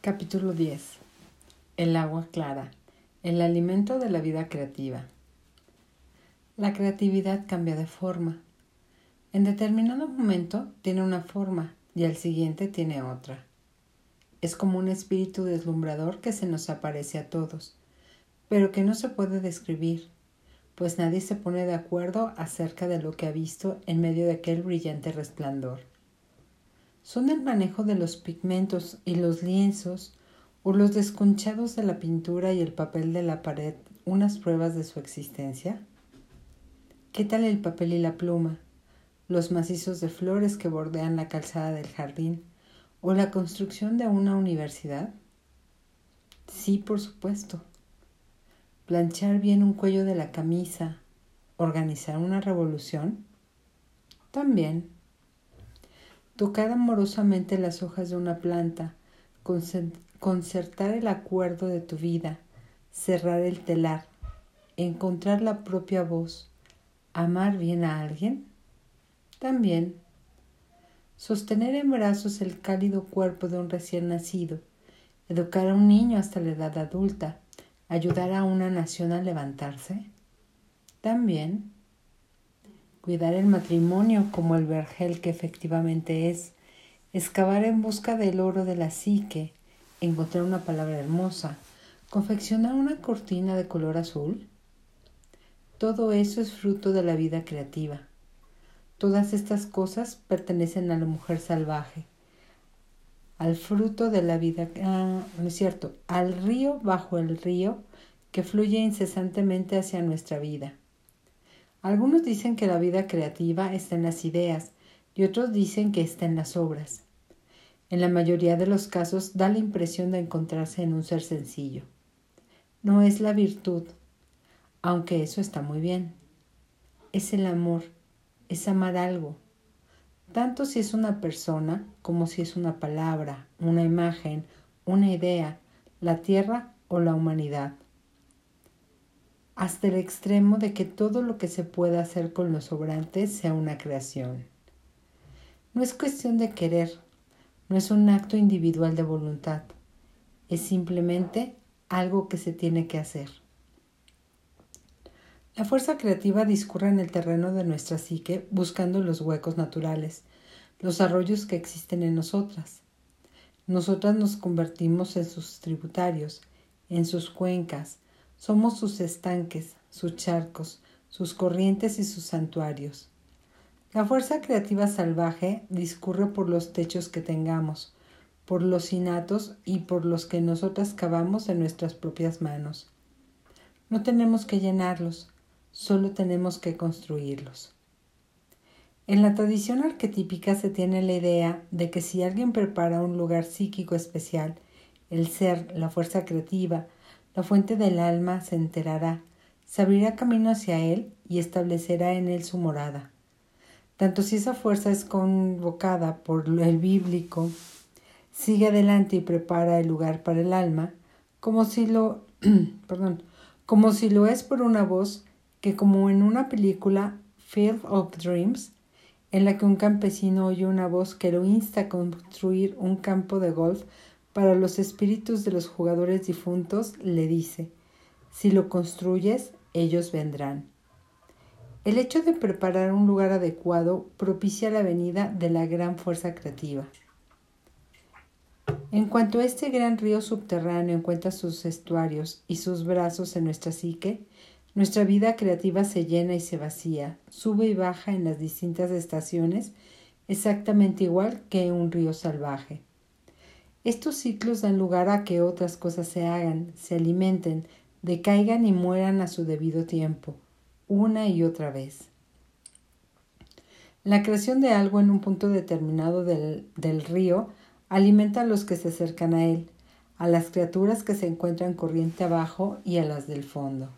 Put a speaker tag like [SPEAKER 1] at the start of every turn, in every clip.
[SPEAKER 1] Capítulo 10. El agua clara. El alimento de la vida creativa. La creatividad cambia de forma. En determinado momento tiene una forma y al siguiente tiene otra. Es como un espíritu deslumbrador que se nos aparece a todos, pero que no se puede describir, pues nadie se pone de acuerdo acerca de lo que ha visto en medio de aquel brillante resplandor son el manejo de los pigmentos y los lienzos o los desconchados de la pintura y el papel de la pared unas pruebas de su existencia? ¿Qué tal el papel y la pluma, los macizos de flores que bordean la calzada del jardín o la construcción de una universidad? Sí, por supuesto. Planchar bien un cuello de la camisa, organizar una revolución, también tocar amorosamente las hojas de una planta, concertar el acuerdo de tu vida, cerrar el telar, encontrar la propia voz, amar bien a alguien? También. Sostener en brazos el cálido cuerpo de un recién nacido, educar a un niño hasta la edad adulta, ayudar a una nación a levantarse? También cuidar el matrimonio como el vergel que efectivamente es, excavar en busca del oro de la psique, encontrar una palabra hermosa, confeccionar una cortina de color azul. Todo eso es fruto de la vida creativa. Todas estas cosas pertenecen a la mujer salvaje, al fruto de la vida, ah, no es cierto, al río bajo el río que fluye incesantemente hacia nuestra vida. Algunos dicen que la vida creativa está en las ideas y otros dicen que está en las obras. En la mayoría de los casos da la impresión de encontrarse en un ser sencillo. No es la virtud, aunque eso está muy bien. Es el amor, es amar algo, tanto si es una persona como si es una palabra, una imagen, una idea, la tierra o la humanidad hasta el extremo de que todo lo que se pueda hacer con los sobrantes sea una creación. No es cuestión de querer, no es un acto individual de voluntad, es simplemente algo que se tiene que hacer. La fuerza creativa discurre en el terreno de nuestra psique buscando los huecos naturales, los arroyos que existen en nosotras. Nosotras nos convertimos en sus tributarios, en sus cuencas, somos sus estanques, sus charcos, sus corrientes y sus santuarios. La fuerza creativa salvaje discurre por los techos que tengamos, por los innatos y por los que nosotras cavamos en nuestras propias manos. No tenemos que llenarlos, solo tenemos que construirlos. En la tradición arquetípica se tiene la idea de que si alguien prepara un lugar psíquico especial, el ser, la fuerza creativa, la fuente del alma se enterará, se abrirá camino hacia él y establecerá en él su morada. Tanto si esa fuerza es convocada por el bíblico, sigue adelante y prepara el lugar para el alma, como si lo, perdón, como si lo es por una voz que como en una película Field of Dreams, en la que un campesino oye una voz que lo insta a construir un campo de golf para los espíritus de los jugadores difuntos le dice, si lo construyes, ellos vendrán. El hecho de preparar un lugar adecuado propicia la venida de la gran fuerza creativa. En cuanto este gran río subterráneo encuentra sus estuarios y sus brazos en nuestra psique, nuestra vida creativa se llena y se vacía, sube y baja en las distintas estaciones, exactamente igual que un río salvaje. Estos ciclos dan lugar a que otras cosas se hagan, se alimenten, decaigan y mueran a su debido tiempo, una y otra vez. La creación de algo en un punto determinado del, del río alimenta a los que se acercan a él, a las criaturas que se encuentran corriente abajo y a las del fondo.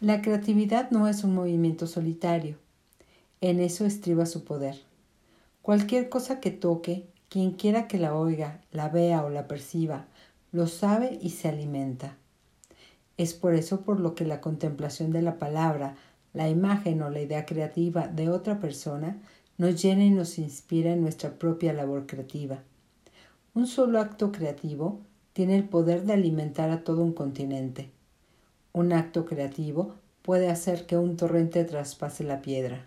[SPEAKER 1] La creatividad no es un movimiento solitario. En eso estriba su poder. Cualquier cosa que toque, quien quiera que la oiga, la vea o la perciba, lo sabe y se alimenta. Es por eso por lo que la contemplación de la palabra, la imagen o la idea creativa de otra persona nos llena y nos inspira en nuestra propia labor creativa. Un solo acto creativo tiene el poder de alimentar a todo un continente. Un acto creativo puede hacer que un torrente traspase la piedra.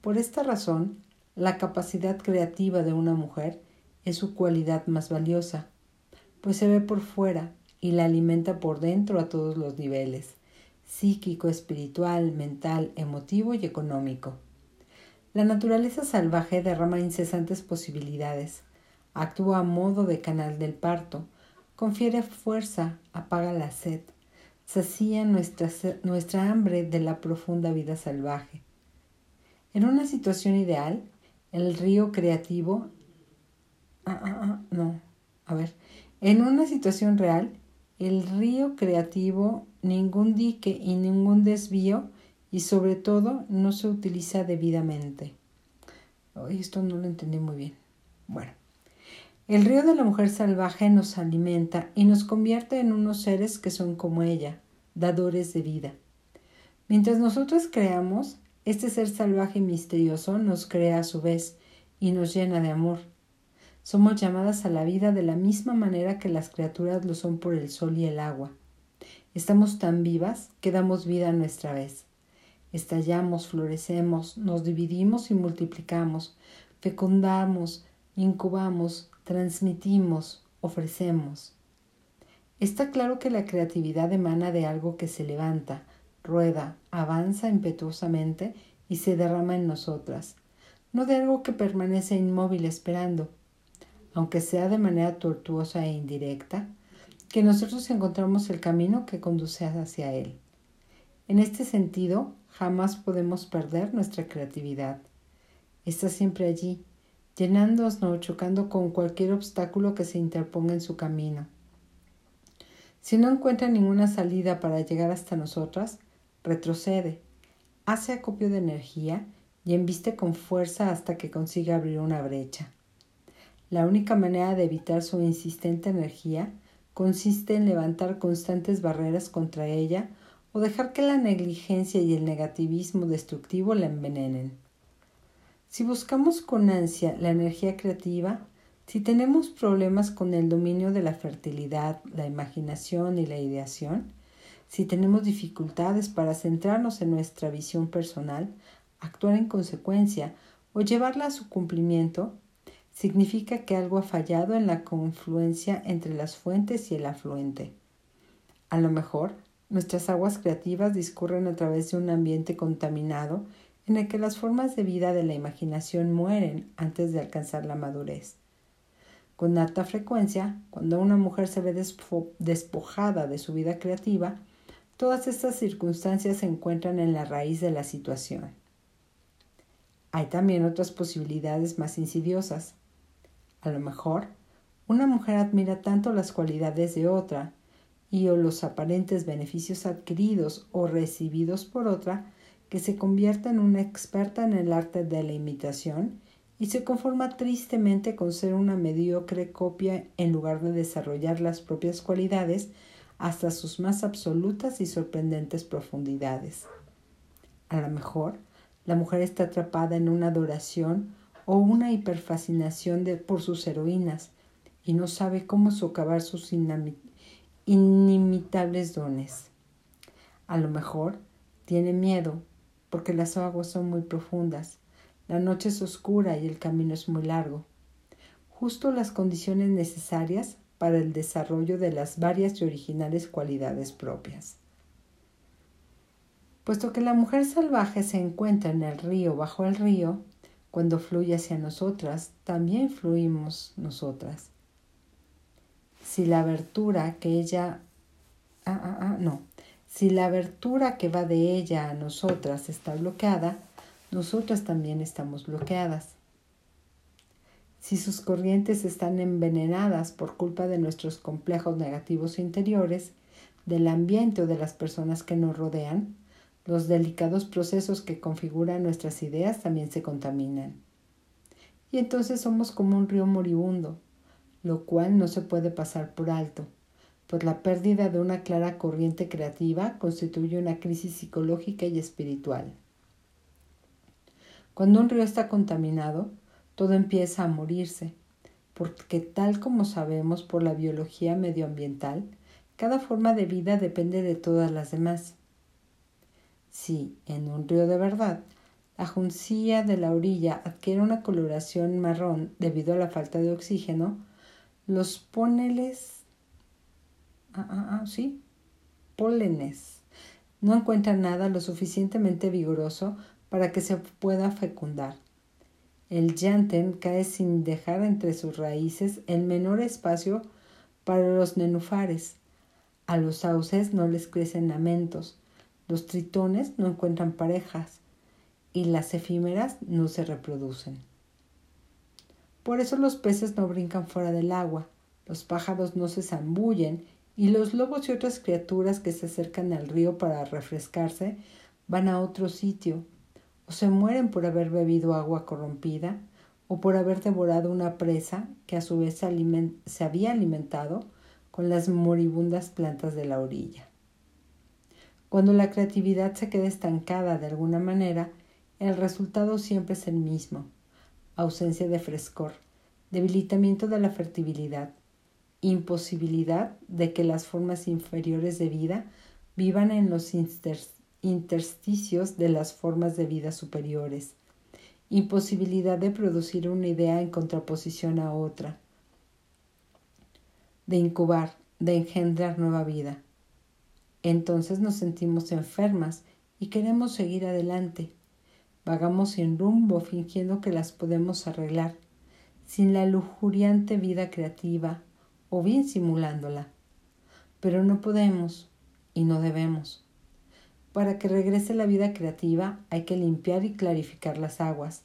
[SPEAKER 1] Por esta razón, la capacidad creativa de una mujer es su cualidad más valiosa, pues se ve por fuera y la alimenta por dentro a todos los niveles, psíquico, espiritual, mental, emotivo y económico. La naturaleza salvaje derrama incesantes posibilidades, actúa a modo de canal del parto, confiere fuerza, apaga la sed, sacía nuestra, nuestra hambre de la profunda vida salvaje. En una situación ideal, el río creativo... Ah, ah, ah, no, a ver. En una situación real, el río creativo, ningún dique y ningún desvío y sobre todo no se utiliza debidamente. esto no lo entendí muy bien. Bueno, el río de la mujer salvaje nos alimenta y nos convierte en unos seres que son como ella, dadores de vida. Mientras nosotros creamos, este ser salvaje y misterioso nos crea a su vez y nos llena de amor. Somos llamadas a la vida de la misma manera que las criaturas lo son por el sol y el agua. Estamos tan vivas que damos vida a nuestra vez. Estallamos, florecemos, nos dividimos y multiplicamos, fecundamos, incubamos, transmitimos, ofrecemos. Está claro que la creatividad emana de algo que se levanta, rueda, avanza impetuosamente y se derrama en nosotras, no de algo que permanece inmóvil esperando, aunque sea de manera tortuosa e indirecta, que nosotros encontramos el camino que conduce hacia él. En este sentido, jamás podemos perder nuestra creatividad. Está siempre allí, llenándonos chocando con cualquier obstáculo que se interponga en su camino. Si no encuentra ninguna salida para llegar hasta nosotras, retrocede, hace acopio de energía y embiste con fuerza hasta que consiga abrir una brecha. La única manera de evitar su insistente energía consiste en levantar constantes barreras contra ella o dejar que la negligencia y el negativismo destructivo la envenenen. Si buscamos con ansia la energía creativa, si tenemos problemas con el dominio de la fertilidad, la imaginación y la ideación, si tenemos dificultades para centrarnos en nuestra visión personal, actuar en consecuencia o llevarla a su cumplimiento, significa que algo ha fallado en la confluencia entre las fuentes y el afluente. A lo mejor, nuestras aguas creativas discurren a través de un ambiente contaminado en el que las formas de vida de la imaginación mueren antes de alcanzar la madurez. Con alta frecuencia, cuando una mujer se ve despojada de su vida creativa, Todas estas circunstancias se encuentran en la raíz de la situación. Hay también otras posibilidades más insidiosas. A lo mejor, una mujer admira tanto las cualidades de otra y o los aparentes beneficios adquiridos o recibidos por otra que se convierte en una experta en el arte de la imitación y se conforma tristemente con ser una mediocre copia en lugar de desarrollar las propias cualidades hasta sus más absolutas y sorprendentes profundidades. A lo mejor, la mujer está atrapada en una adoración o una hiperfascinación por sus heroínas y no sabe cómo socavar sus inimitables dones. A lo mejor tiene miedo porque las aguas son muy profundas, la noche es oscura y el camino es muy largo. Justo las condiciones necesarias para el desarrollo de las varias y originales cualidades propias. Puesto que la mujer salvaje se encuentra en el río bajo el río, cuando fluye hacia nosotras, también fluimos nosotras. Si la abertura que ella... Ah, ah, ah, no. Si la abertura que va de ella a nosotras está bloqueada, nosotras también estamos bloqueadas si sus corrientes están envenenadas por culpa de nuestros complejos negativos interiores, del ambiente o de las personas que nos rodean, los delicados procesos que configuran nuestras ideas también se contaminan. Y entonces somos como un río moribundo, lo cual no se puede pasar por alto, pues la pérdida de una clara corriente creativa constituye una crisis psicológica y espiritual. Cuando un río está contaminado, todo empieza a morirse, porque tal como sabemos por la biología medioambiental, cada forma de vida depende de todas las demás. Si, en un río de verdad, la juncía de la orilla adquiere una coloración marrón debido a la falta de oxígeno, los póneles, ah, ah, ah, sí, pólenes, no encuentran nada lo suficientemente vigoroso para que se pueda fecundar. El llanten cae sin dejar entre sus raíces el menor espacio para los nenufares. A los sauces no les crecen lamentos, los tritones no encuentran parejas y las efímeras no se reproducen. Por eso los peces no brincan fuera del agua, los pájaros no se zambullen y los lobos y otras criaturas que se acercan al río para refrescarse van a otro sitio, se mueren por haber bebido agua corrompida, o por haber devorado una presa que a su vez se había alimentado con las moribundas plantas de la orilla. Cuando la creatividad se queda estancada de alguna manera, el resultado siempre es el mismo. Ausencia de frescor, debilitamiento de la fertilidad, imposibilidad de que las formas inferiores de vida vivan en los intersticios de las formas de vida superiores, imposibilidad de producir una idea en contraposición a otra, de incubar, de engendrar nueva vida. Entonces nos sentimos enfermas y queremos seguir adelante. Vagamos sin rumbo fingiendo que las podemos arreglar, sin la lujuriante vida creativa o bien simulándola. Pero no podemos y no debemos. Para que regrese la vida creativa hay que limpiar y clarificar las aguas.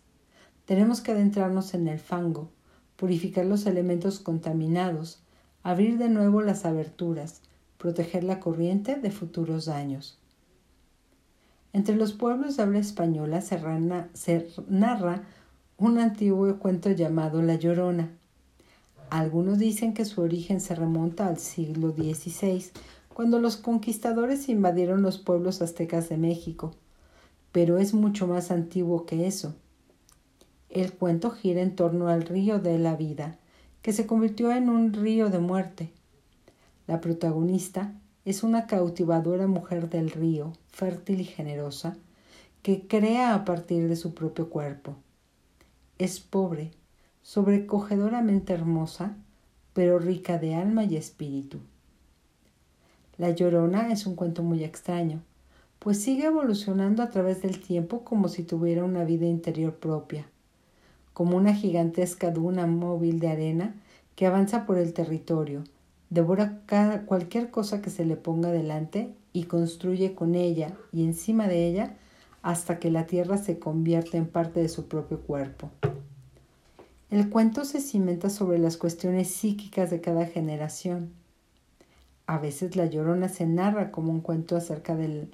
[SPEAKER 1] Tenemos que adentrarnos en el fango, purificar los elementos contaminados, abrir de nuevo las aberturas, proteger la corriente de futuros daños. Entre los pueblos de habla española se, narra un antiguo cuento llamado La Llorona. Algunos dicen que su origen se remonta al siglo XVI, cuando los conquistadores invadieron los pueblos aztecas de México, pero es mucho más antiguo que eso. El cuento gira en torno al río de la vida, que se convirtió en un río de muerte. La protagonista es una cautivadora mujer del río, fértil y generosa, que crea a partir de su propio cuerpo. Es pobre, sobrecogedoramente hermosa, pero rica de alma y espíritu. La Llorona es un cuento muy extraño, pues sigue evolucionando a través del tiempo como si tuviera una vida interior propia, como una gigantesca duna móvil de arena que avanza por el territorio, devora cualquier cosa que se le ponga delante y construye con ella y encima de ella hasta que la tierra se convierte en parte de su propio cuerpo. El cuento se cimenta sobre las cuestiones psíquicas de cada generación. A veces la llorona se narra como un cuento acerca del,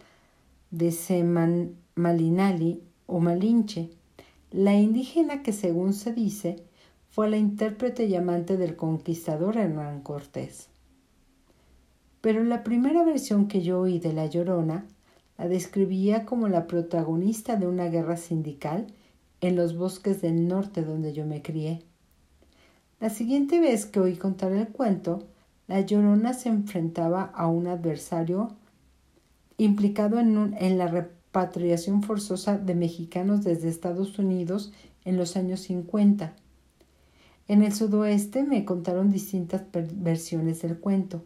[SPEAKER 1] de Seman Malinali o Malinche, la indígena que según se dice fue la intérprete y amante del conquistador Hernán Cortés. Pero la primera versión que yo oí de La Llorona la describía como la protagonista de una guerra sindical en los bosques del norte donde yo me crié. La siguiente vez que oí contar el cuento, La Llorona se enfrentaba a un adversario implicado en, la repatriación forzosa de mexicanos desde Estados Unidos en los años 50 en el sudoeste me contaron distintas versiones del cuento.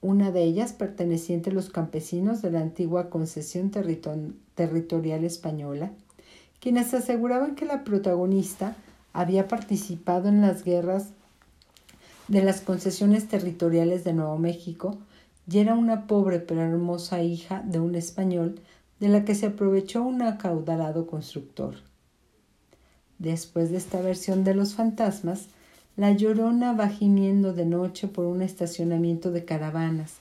[SPEAKER 1] Una de ellas perteneciente a los campesinos de la antigua concesión territorial española, quienes aseguraban que la protagonista había participado en las guerras de las concesiones territoriales de Nuevo México y era una pobre pero hermosa hija de un español de la que se aprovechó un acaudalado constructor. Después de esta versión de los fantasmas, la llorona va gimiendo de noche por un estacionamiento de caravanas.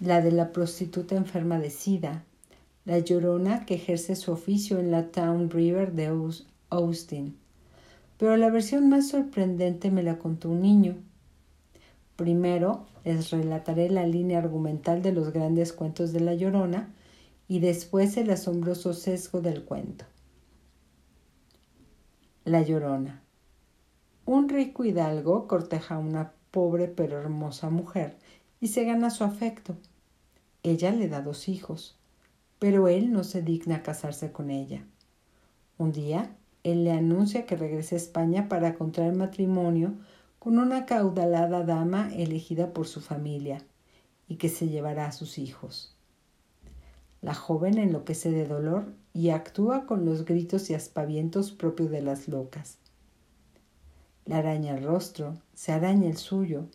[SPEAKER 1] La de la prostituta enferma de sida. La llorona que ejerce su oficio en la Town River de Austin. Pero la versión más sorprendente me la contó un niño. Primero les relataré la línea argumental de los grandes cuentos de la llorona y después el asombroso sesgo del cuento. La Llorona. Un rico hidalgo corteja a una pobre pero hermosa mujer y se gana su afecto. Ella le da dos hijos, pero él no se digna casarse con ella. Un día, él le anuncia que regrese a España para contraer matrimonio con una caudalada dama elegida por su familia y que se llevará a sus hijos. La joven enloquece de dolor y actúa con los gritos y aspavientos propios de las locas. Le araña el rostro, se araña el suyo,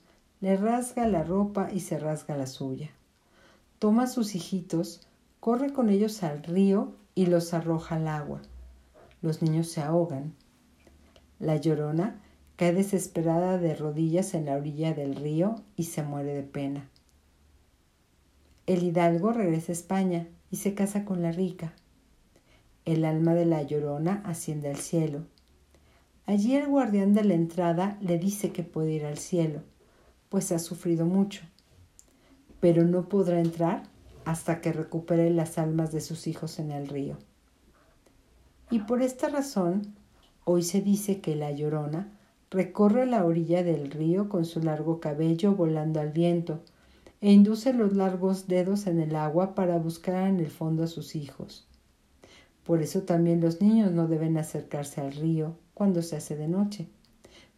[SPEAKER 1] le rasga la ropa y se rasga la suya. Toma a sus hijitos, corre con ellos al río y los arroja al agua. Los niños se ahogan. La llorona cae desesperada de rodillas en la orilla del río y se muere de pena. El hidalgo regresa a España y se casa con la rica. El alma de la llorona asciende al cielo. Allí el guardián de la entrada le dice que puede ir al cielo, pues ha sufrido mucho, pero no podrá entrar hasta que recupere las almas de sus hijos en el río. Y por esta razón, hoy se dice que la llorona recorre la orilla del río con su largo cabello volando al viento, e induce los largos dedos en el agua para buscar en el fondo a sus hijos. Por eso también los niños no deben acercarse al río cuando se hace de noche,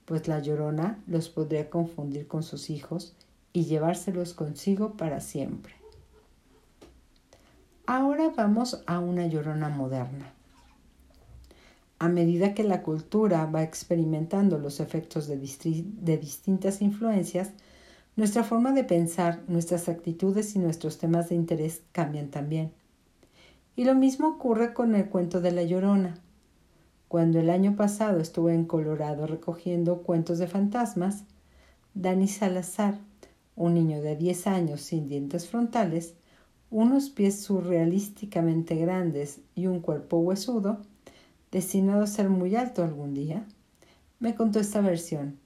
[SPEAKER 1] pues la llorona los podría confundir con sus hijos y llevárselos consigo para siempre. Ahora vamos a una llorona moderna. A medida que la cultura va experimentando los efectos de, distintas influencias, nuestra forma de pensar, nuestras actitudes y nuestros temas de interés cambian también. Y lo mismo ocurre con el cuento de la Llorona. Cuando el año pasado estuve en Colorado recogiendo cuentos de fantasmas, Dani Salazar, un niño de 10 años sin dientes frontales, unos pies surrealísticamente grandes y un cuerpo huesudo, destinado a ser muy alto algún día, me contó esta versión.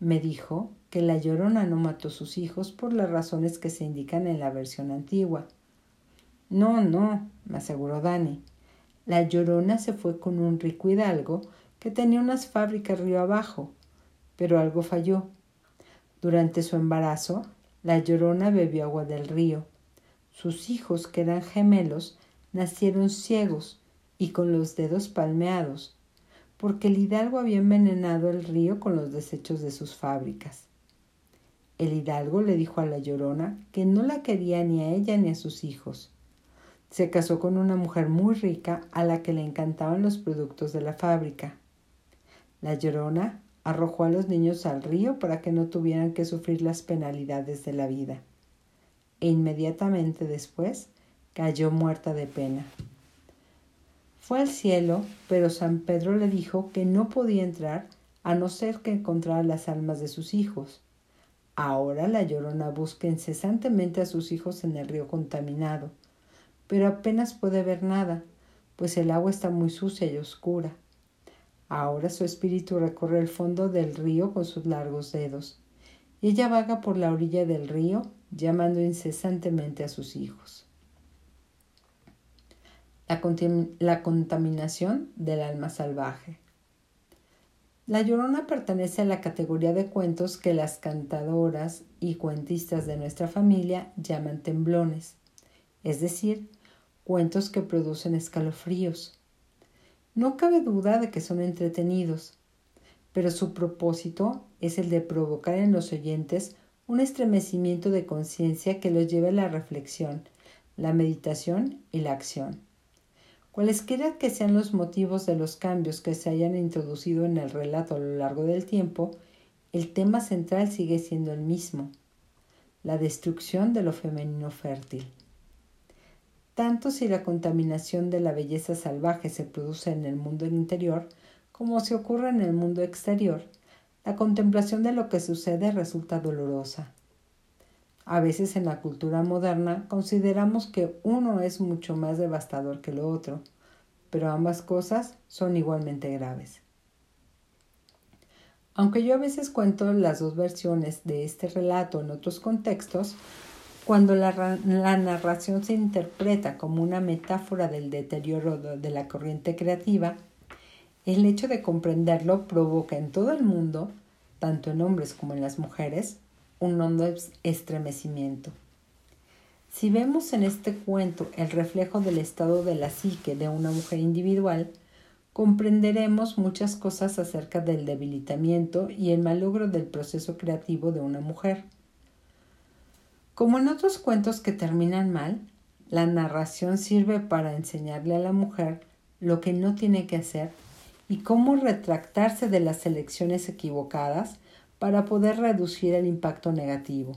[SPEAKER 1] Me dijo que la llorona no mató a sus hijos por las razones que se indican en la versión antigua. No, no, me aseguró Dani. La llorona se fue con un rico hidalgo que tenía unas fábricas río abajo, pero algo falló. Durante su embarazo, la llorona bebió agua del río. Sus hijos, que eran gemelos, nacieron ciegos y con los dedos palmeados, porque el hidalgo había envenenado el río con los desechos de sus fábricas. El hidalgo le dijo a la llorona que no la quería ni a ella ni a sus hijos. Se casó con una mujer muy rica a la que le encantaban los productos de la fábrica. La llorona arrojó a los niños al río para que no tuvieran que sufrir las penalidades de la vida. E inmediatamente después cayó muerta de pena. Fue al cielo, pero San Pedro le dijo que no podía entrar a no ser que encontrara las almas de sus hijos. Ahora la llorona busca incesantemente a sus hijos en el río contaminado, pero apenas puede ver nada, pues el agua está muy sucia y oscura. Ahora su espíritu recorre el fondo del río con sus largos dedos, y ella vaga por la orilla del río llamando incesantemente a sus hijos. La, la contaminación del alma salvaje. La Llorona pertenece a la categoría de cuentos que las cantadoras y cuentistas de nuestra familia llaman temblones, es decir, cuentos que producen escalofríos. No cabe duda de que son entretenidos, pero su propósito es el de provocar en los oyentes un estremecimiento de conciencia que los lleve a la reflexión, la meditación y la acción. Cualesquiera que sean los motivos de los cambios que se hayan introducido en el relato a lo largo del tiempo, el tema central sigue siendo el mismo, la destrucción de lo femenino fértil. Tanto si la contaminación de la belleza salvaje se produce en el mundo interior como si ocurre en el mundo exterior, la contemplación de lo que sucede resulta dolorosa. A veces en la cultura moderna consideramos que uno es mucho más devastador que lo otro, pero ambas cosas son igualmente graves. Aunque yo a veces cuento las dos versiones de este relato en otros contextos, cuando la, narración se interpreta como una metáfora del deterioro de la corriente creativa, el hecho de comprenderlo provoca en todo el mundo, tanto en hombres como en las mujeres, un hondo estremecimiento. Si vemos en este cuento el reflejo del estado de la psique de una mujer individual, comprenderemos muchas cosas acerca del debilitamiento y el malogro del proceso creativo de una mujer. Como en otros cuentos que terminan mal, la narración sirve para enseñarle a la mujer lo que no tiene que hacer y cómo retractarse de las elecciones equivocadas para poder reducir el impacto negativo.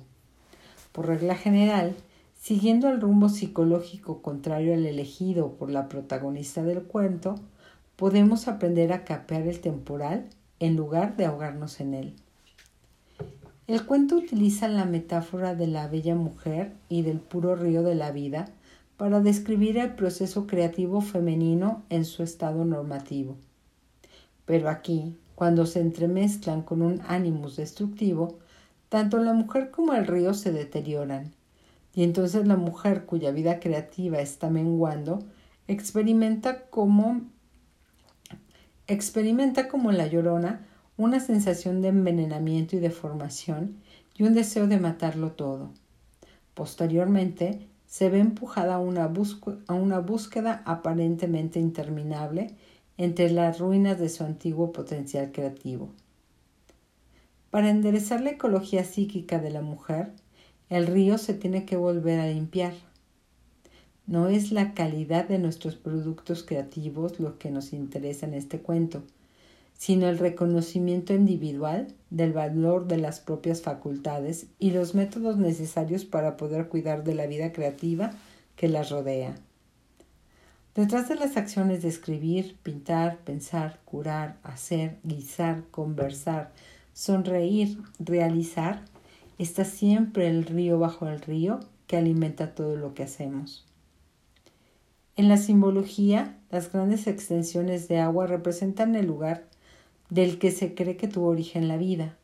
[SPEAKER 1] Por regla general, siguiendo el rumbo psicológico contrario al elegido por la protagonista del cuento, podemos aprender a capear el temporal en lugar de ahogarnos en él. El cuento utiliza la metáfora de la bella mujer y del puro río de la vida para describir el proceso creativo femenino en su estado normativo. Pero aquí, cuando se entremezclan con un ánimos destructivo, tanto la mujer como el río se deterioran, y entonces la mujer cuya vida creativa está menguando experimenta como experimenta como la llorona una sensación de envenenamiento y deformación y un deseo de matarlo todo. Posteriormente, se ve empujada a una búsqueda aparentemente interminable entre las ruinas de su antiguo potencial creativo. Para enderezar la ecología psíquica de la mujer, el río se tiene que volver a limpiar. No es la calidad de nuestros productos creativos lo que nos interesa en este cuento, sino el reconocimiento individual del valor de las propias facultades y los métodos necesarios para poder cuidar de la vida creativa que las rodea. Detrás de las acciones de escribir, pintar, pensar, curar, hacer, guisar, conversar, sonreír, realizar, está siempre el río bajo el río que alimenta todo lo que hacemos. En la simbología, las grandes extensiones de agua representan el lugar del que se cree que tuvo origen la vida.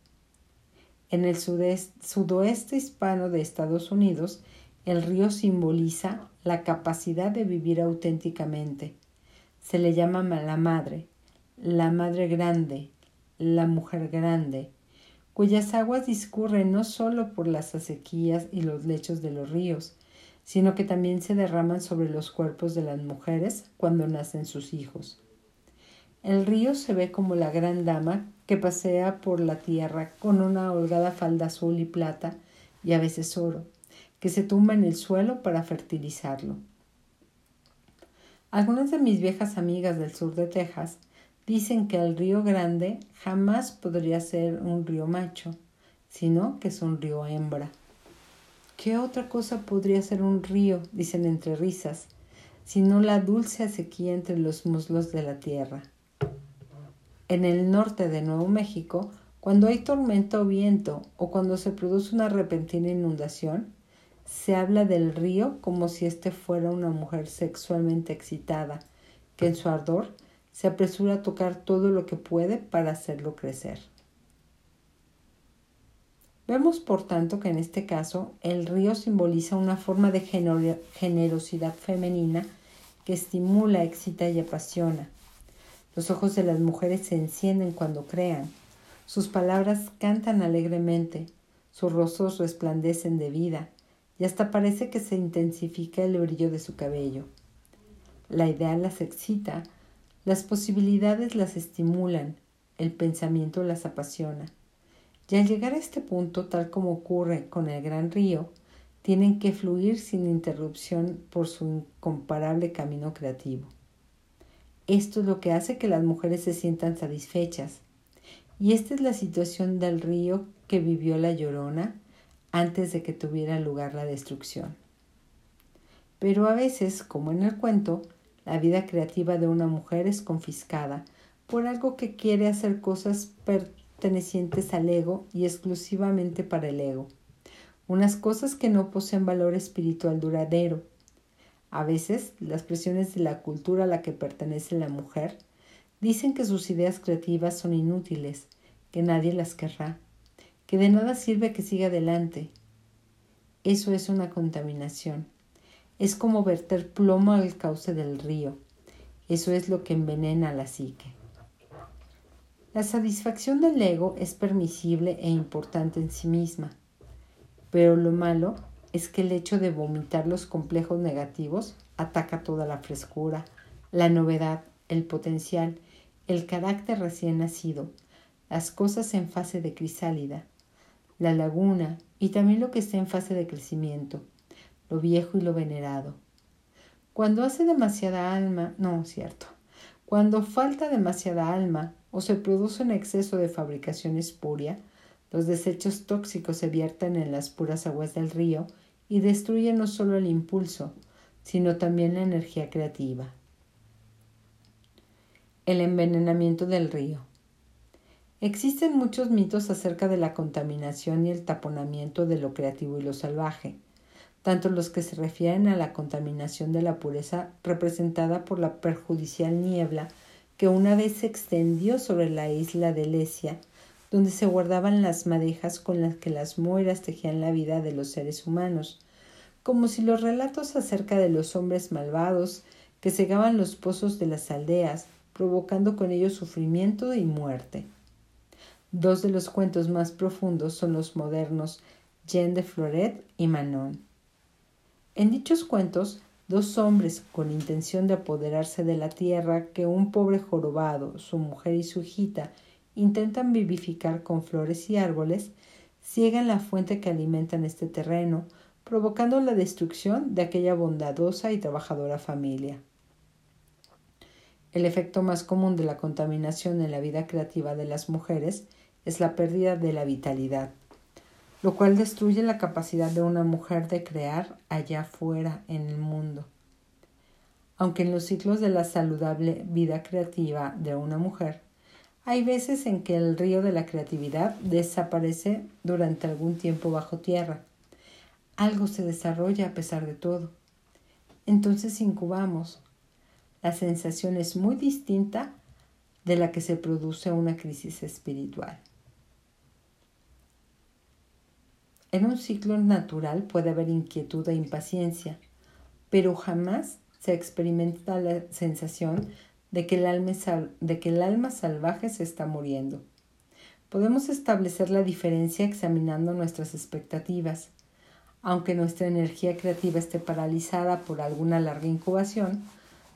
[SPEAKER 1] En el sudoeste hispano de Estados Unidos, el río simboliza la capacidad de vivir auténticamente. Se le llama la madre, la madre grande, la mujer grande, cuyas aguas discurren no solo por las acequias y los lechos de los ríos, sino que también se derraman sobre los cuerpos de las mujeres cuando nacen sus hijos. El río se ve como la gran dama que pasea por la tierra con una holgada falda azul y plata y a veces oro, que se tumba en el suelo para fertilizarlo. Algunas de mis viejas amigas del sur de Texas dicen que el río Grande jamás podría ser un río macho, sino que es un río hembra. ¿Qué otra cosa podría ser un río? dicen entre risas, sino la dulce acequia entre los muslos de la tierra. En el norte de Nuevo México, cuando hay tormenta o viento o cuando se produce una repentina inundación, se habla del río como si éste fuera una mujer sexualmente excitada, que en su ardor se apresura a tocar todo lo que puede para hacerlo crecer. Vemos, por tanto, que en este caso el río simboliza una forma de generosidad femenina que estimula, excita y apasiona, los ojos de las mujeres se encienden cuando crean. Sus palabras cantan alegremente. Sus rostros resplandecen de vida y hasta parece que se intensifica el brillo de su cabello. La idea las excita, las posibilidades las estimulan, el pensamiento las apasiona. Y al llegar a este punto, tal como ocurre con el gran río, tienen que fluir sin interrupción por su incomparable camino creativo. Esto es lo que hace que las mujeres se sientan satisfechas. Y esta es la situación del río que vivió la llorona antes de que tuviera lugar la destrucción. Pero a veces, como en el cuento, la vida creativa de una mujer es confiscada por algo que quiere hacer cosas pertenecientes al ego y exclusivamente para el ego, unas cosas que no poseen valor espiritual duradero, a veces, las presiones de la cultura a la que pertenece la mujer dicen que sus ideas creativas son inútiles, que nadie las querrá, que de nada sirve que siga adelante. Eso es una contaminación. Es como verter plomo al cauce del río. Eso es lo que envenena la psique. La satisfacción del ego es permisible e importante en sí misma, pero lo malo es que el hecho de vomitar los complejos negativos ataca toda la frescura, la novedad, el potencial, el carácter recién nacido, las cosas en fase de crisálida, la laguna y también lo que está en fase de crecimiento, lo viejo y lo venerado. Cuando hace demasiada alma, no, cierto, cuando falta demasiada alma o se produce un exceso de fabricación espuria, los desechos tóxicos se vierten en las puras aguas del río y destruyen no solo el impulso, sino también la energía creativa. El envenenamiento del río. Existen muchos mitos acerca de la contaminación y el taponamiento de lo creativo y lo salvaje, tanto los que se refieren a la contaminación de la pureza representada por la perjudicial niebla que una vez se extendió sobre la isla de Lesia, donde se guardaban las madejas con las que las moiras tejían la vida de los seres humanos, como si los relatos acerca de los hombres malvados que cegaban los pozos de las aldeas, provocando con ello sufrimiento y muerte. Dos de los cuentos más profundos son los modernos Jean de Floret y Manon. En dichos cuentos, dos hombres con intención de apoderarse de la tierra que un pobre jorobado, su mujer y su hijita intentan vivificar con flores y árboles, ciegan la fuente que alimentan este terreno, provocando la destrucción de aquella bondadosa y trabajadora familia. El efecto más común de la contaminación en la vida creativa de las mujeres es la pérdida de la vitalidad, lo cual destruye la capacidad de una mujer de crear allá afuera en el mundo. Aunque en los ciclos de la saludable vida creativa de una mujer, hay veces en que el río de la creatividad desaparece durante algún tiempo bajo tierra. Algo se desarrolla a pesar de todo. Entonces incubamos. La sensación es muy distinta de la que se produce una crisis espiritual. En un ciclo natural puede haber inquietud e impaciencia, pero jamás se experimenta la sensación de que, el alma, salvaje se está muriendo. Podemos establecer la diferencia examinando nuestras expectativas. Aunque nuestra energía creativa esté paralizada por alguna larga incubación,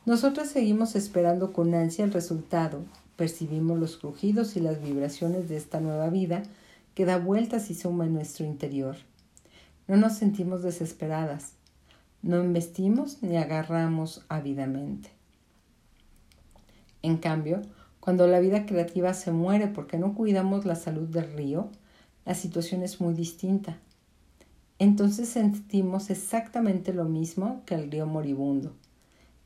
[SPEAKER 1] nosotros seguimos esperando con ansia el resultado, percibimos los crujidos y las vibraciones de esta nueva vida que da vueltas y suma en nuestro interior. No nos sentimos desesperadas, no investimos ni agarramos ávidamente. En cambio, cuando la vida creativa se muere porque no cuidamos la salud del río, la situación es muy distinta. Entonces sentimos exactamente lo mismo que el río moribundo.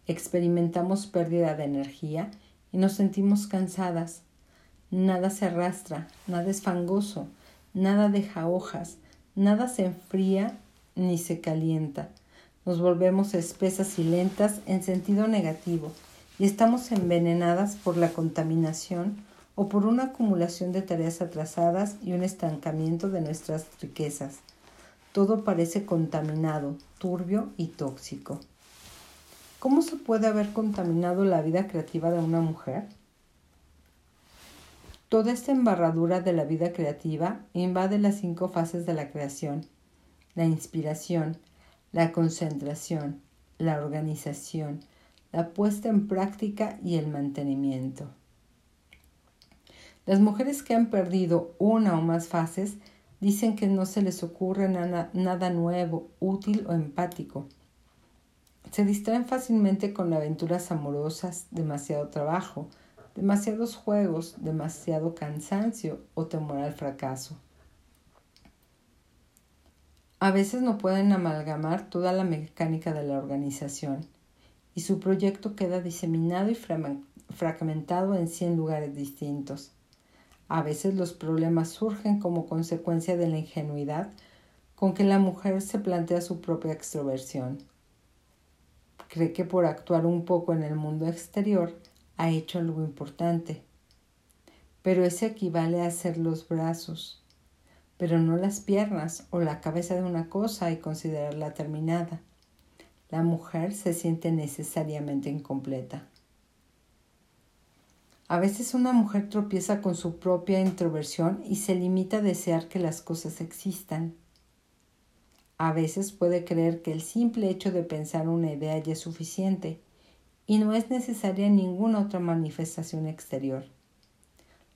[SPEAKER 1] Experimentamos pérdida de energía y nos sentimos cansadas. Nada se arrastra, nada es fangoso, nada deja hojas, nada se enfría ni se calienta. Nos volvemos espesas y lentas en sentido negativo y estamos envenenadas por la contaminación o por una acumulación de tareas atrasadas y un estancamiento de nuestras riquezas. Todo parece contaminado, turbio y tóxico. ¿Cómo se puede haber contaminado la vida creativa de una mujer? Toda esta embarradura de la vida creativa invade las cinco fases de la creación, la inspiración, la concentración, la organización, la puesta en práctica y el mantenimiento. Las mujeres que han perdido una o más fases dicen que no se les ocurre nada, nuevo, útil o empático. Se distraen fácilmente con aventuras amorosas, demasiado trabajo, demasiados juegos, demasiado cansancio o temor al fracaso. A veces no pueden amalgamar toda la mecánica de la organización y su proyecto queda diseminado y fragmentado en 100 lugares distintos. A veces los problemas surgen como consecuencia de la ingenuidad con que la mujer se plantea su propia extroversión. Cree que por actuar un poco en el mundo exterior ha hecho algo importante. Pero ese equivale a hacer los brazos, pero no las piernas o la cabeza de una cosa y considerarla terminada. La mujer se siente necesariamente incompleta. A veces una mujer tropieza con su propia introversión y se limita a desear que las cosas existan. A veces puede creer que el simple hecho de pensar una idea ya es suficiente y no es necesaria ninguna otra manifestación exterior.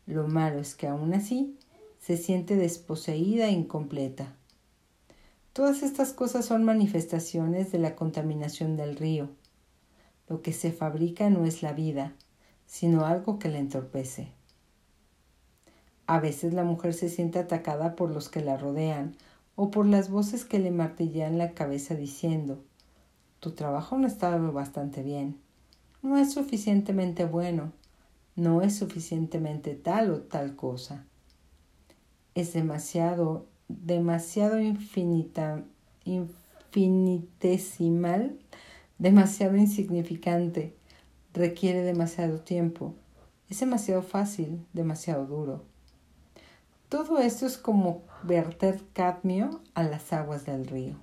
[SPEAKER 1] Lo malo es que aún así se siente desposeída e incompleta. Todas estas cosas son manifestaciones de la contaminación del río. Lo que se fabrica no es la vida, sino algo que la entorpece. A veces la mujer se siente atacada por los que la rodean o por las voces que le martillean la cabeza diciendo Tu trabajo no está bastante bien, no es suficientemente bueno, no es suficientemente tal o tal cosa es demasiado, demasiado infinitesimal, demasiado insignificante, requiere demasiado tiempo, es demasiado fácil, demasiado duro. Todo esto es como verter cadmio a las aguas del río.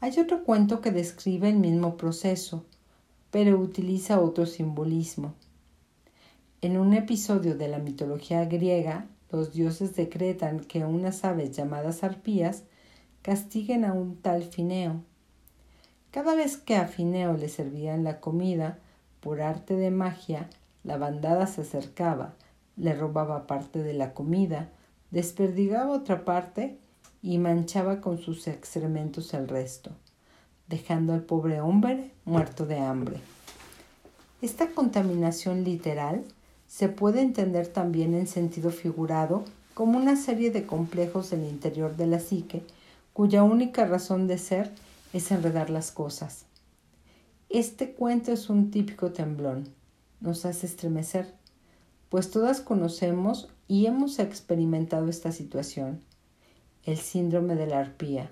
[SPEAKER 1] Hay otro cuento que describe el mismo proceso, pero utiliza otro simbolismo. En un episodio de la mitología griega, los dioses decretan que unas aves llamadas arpías castiguen a un tal Fineo. Cada vez que a Fineo le servían la comida, por arte de magia, la bandada se acercaba, le robaba parte de la comida, desperdigaba otra parte y manchaba con sus excrementos el resto, dejando al pobre hombre muerto de hambre. Esta contaminación literal se puede entender también en sentido figurado como una serie de complejos del interior de la psique cuya única razón de ser es enredar las cosas. Este cuento es un típico temblón, nos hace estremecer, pues todas conocemos y hemos experimentado esta situación. El síndrome de la arpía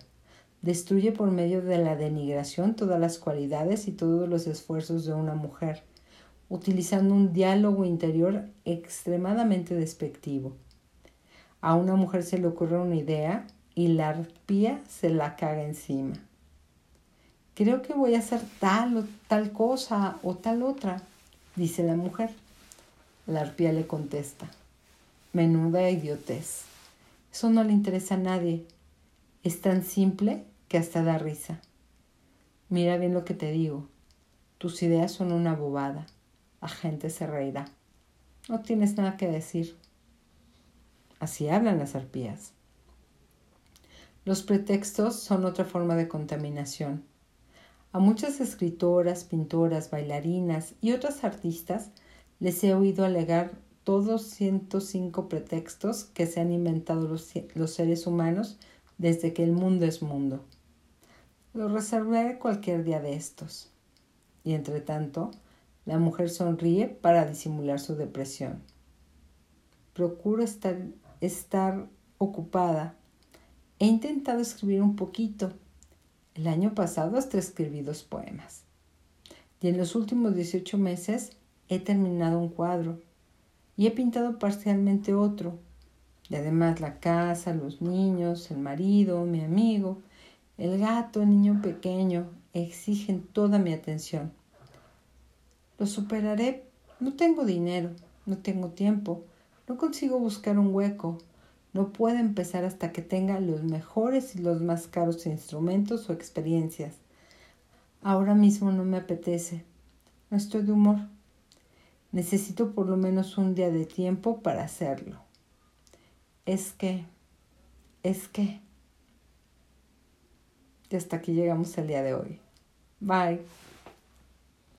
[SPEAKER 1] destruye por medio de la denigración todas las cualidades y todos los esfuerzos de una mujer utilizando un diálogo interior extremadamente despectivo. A una mujer se le ocurre una idea y la arpía se la caga encima. Creo que voy a hacer tal o tal cosa o tal otra, dice la mujer. La arpía le contesta, menuda idiotez. Eso no le interesa a nadie. Es tan simple que hasta da risa. Mira bien lo que te digo. Tus ideas son una bobada la gente se reirá. No tienes nada que decir. Así hablan las arpías. Los pretextos son otra forma de contaminación. A muchas escritoras, pintoras, bailarinas y otras artistas les he oído alegar todos 105 pretextos que se han inventado los, los seres humanos desde que el mundo es mundo. Lo reservaré cualquier día de estos. Y entre tanto, la mujer sonríe para disimular su depresión. Procuro estar, estar ocupada. He intentado escribir un poquito. El año pasado hasta escribí dos poemas. Y en los últimos 18 meses he terminado un cuadro y he pintado parcialmente otro. Y además la casa, los niños, el marido, mi amigo, el gato, el niño pequeño exigen toda mi atención. Lo superaré. No tengo dinero, no tengo tiempo, no consigo buscar un hueco. No puedo empezar hasta que tenga los mejores y los más caros instrumentos o experiencias. Ahora mismo no me apetece. No estoy de humor. Necesito por lo menos un día de tiempo para hacerlo. Es que, es que. Y hasta aquí llegamos el día de hoy. Bye.